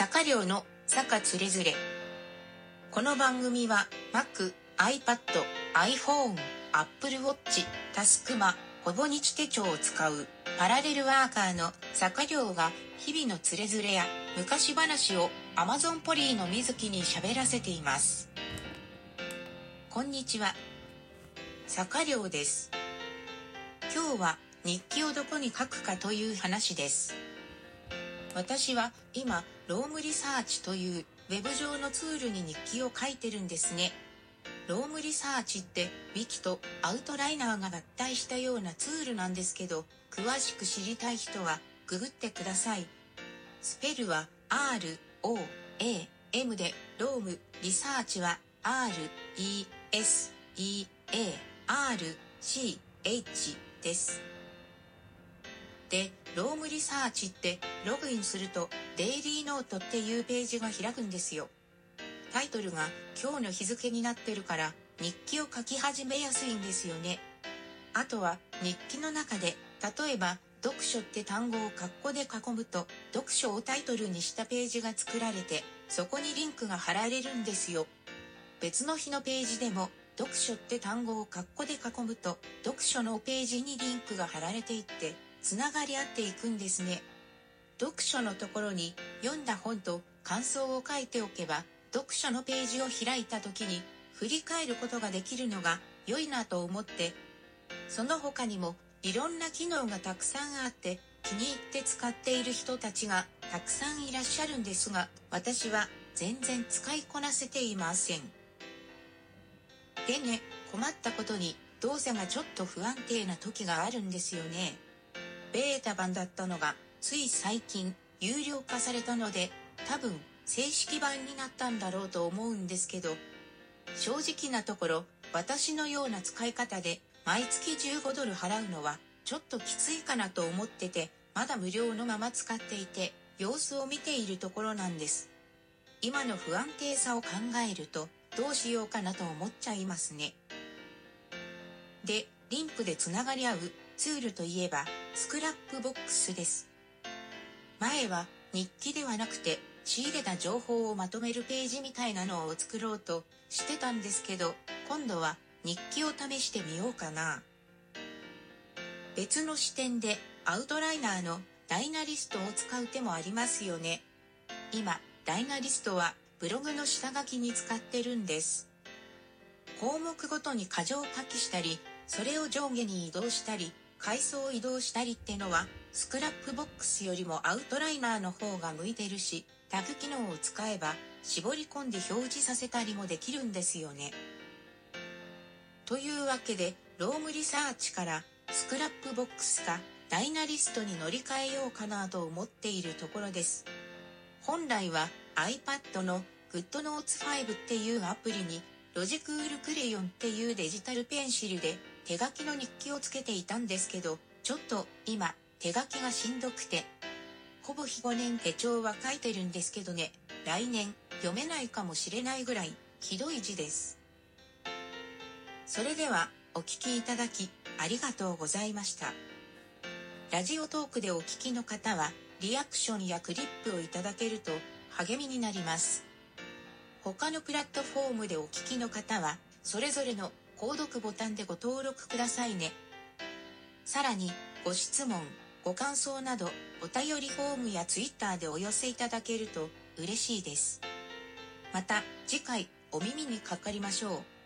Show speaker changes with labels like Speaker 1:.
Speaker 1: 坂寮の坂つれづれこの番組は Mac、iPad、iPhone、Apple Watch、タスクマ、ほぼ日手帳を使うパラレルワーカーの坂寮が日々のつれづれや昔話を Amazon ポリーの水木に喋らせています。こんにちは。坂寮です。今日は日記をどこに書くかという話です。私は今、 Roam Research というウェブ上のツールに日記を書いてるんですね。 Roam Research ってウィキとアウトライナーが合体したようなツールなんですけど、詳しく知りたい人はググってください。スペルは R, O, A, M でロームリサーチは R, E, S, E, A, R, C, H です。で、ロームリサーチってログインするとデイリーノートっていうページが開くんですよ。タイトルが今日の日付になってるから日記を書き始めやすいんですよね。あとは日記の中で例えば読書って単語を括弧で囲むと読書をタイトルにしたページが作られてそこにリンクが貼られるんですよ。別の日のページでも読書って単語を括弧で囲むと読書のページにリンクが貼られていってつながり合っていくんですね。読書のところに読んだ本と感想を書いておけば読書のページを開いた時に振り返ることができるのが良いなと思ってその他にもいろんな機能がたくさんあって気に入って使っている人たちがたくさんいらっしゃるんですが私は全然使いこなせていません。でね困ったことに動作がちょっと不安定な時があるんですよね。ベータ版だったのがつい最近有料化されたので多分正式版になったんだろうと思うんですけど正直なところ私のような使い方で毎月15ドル払うのはちょっときついかなと思っててまだ無料のまま使っていて様子を見ているところなんです。今の不安定さを考えるとどうしようかなと思っちゃいますね。でリンクでつながり合う。ツールといえば Scrapbox です。前は日記ではなくて仕入れた情報をまとめるページみたいなのを作ろうとしてたんですけど今度は日記を試してみようかな。別の視点でアウトライナーの Dynalist を使う手もありますよね。今 Dynalist はブログの下書きに使ってるんです。項目ごとに箇条書きしたりそれを上下に移動したり階層移動したりってのは Scrapbox よりもアウトライナーの方が向いてるしタグ機能を使えば絞り込んで表示させたりもできるんですよね。というわけで Roam Research から Scrapbox か Dynalist に乗り換えようかなと思っているところです。本来は iPad の GoodNotes5 っていうアプリに Logicool Crayon っていうデジタルペンシルで手書きの日記をつけていたんですけどちょっと今手書きがしんどくてほぼ日5年手帳は書いてるんですけどね来年読めないかもしれないぐらいひどい字です。それではお聞きいただきありがとうございました。ラジオトークでお聞きの方はリアクションやクリップをいただけると励みになります。他のプラットフォームでお聞きの方はそれぞれの購読ボタンでご登録くださいね。さらにご質問ご感想などお便りフォームや Twitter でお寄せいただけると嬉しいです。また次回お耳にかかりましょう。